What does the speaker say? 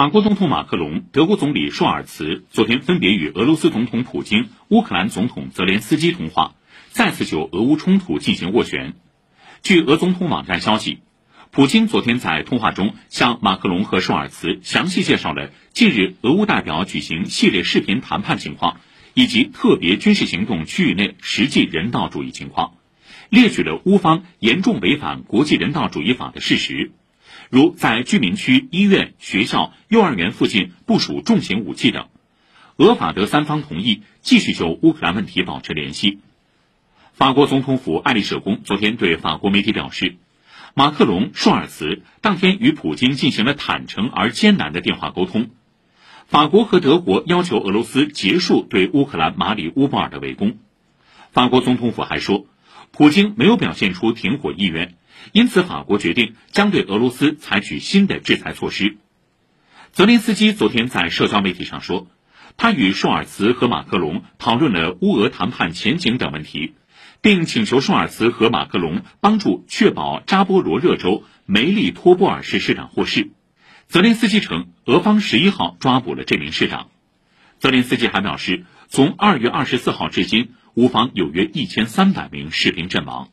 法国总统马克龙、德国总理舒尔茨昨天分别与俄罗斯总统普京、乌克兰总统泽连斯基通话，再次就俄乌冲突进行斡旋。据俄总统网站消息，普京昨天在通话中向马克龙和舒尔茨详细介绍了近日俄乌代表举行系列视频谈判情况，以及特别军事行动区域内实际人道主义情况，列举了乌方严重违反国际人道主义法的事实。如在居民区、医院、学校、幼儿园附近部署重型武器等，俄法德三方同意继续就乌克兰问题保持联系。法国总统府爱丽舍宫昨天对法国媒体表示，马克龙、舒尔茨当天与普京进行了坦诚而艰难的电话沟通。法国和德国要求俄罗斯结束对乌克兰马里乌波尔的围攻。法国总统府还说，普京没有表现出停火意愿。因此，法国决定将对俄罗斯采取新的制裁措施。泽连斯基昨天在社交媒体上说，他与舒尔茨和马克龙讨论了乌俄谈判前景等问题，并请求舒尔茨和马克龙帮助确保扎波罗热州梅利托波尔市市长获释。泽连斯基称，俄方十一号抓捕了这名市长。泽连斯基还表示，从二月二十四号至今，乌方有约一千三百名士兵阵亡。